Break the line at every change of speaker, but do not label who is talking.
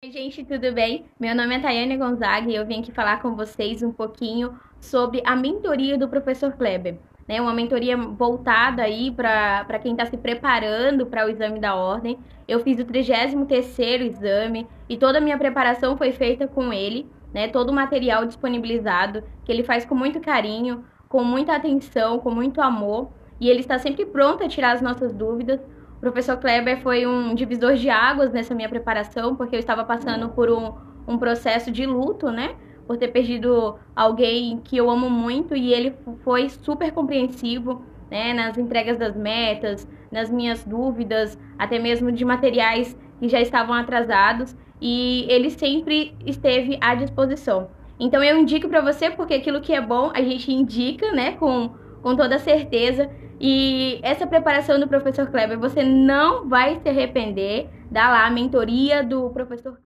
Oi, gente, tudo bem? Meu nome é Tayane Gonzaga e eu vim aqui falar com vocês um pouquinho sobre a mentoria do professor Kleber. Né, uma mentoria voltada aí para quem está se preparando para o exame da ordem. Eu fiz o 33º exame e toda a minha preparação foi feita com ele, né, todo o material disponibilizado, que ele faz com muito carinho, com muita atenção, com muito amor, e ele está sempre pronto a tirar as nossas dúvidas o professor Kleber foi um divisor de águas nessa minha preparação, porque eu estava passando por um, um processo de luto, né? Por ter perdido alguém que eu amo muito e ele foi super compreensivo, né? Nas entregas das metas, nas minhas dúvidas, até mesmo de materiais que já estavam atrasados e ele sempre esteve à disposição. Então eu indico para você porque aquilo que é bom a gente indica, né? Com, com toda certeza. E essa preparação do professor Kleber, você não vai se arrepender. Dá lá a mentoria do professor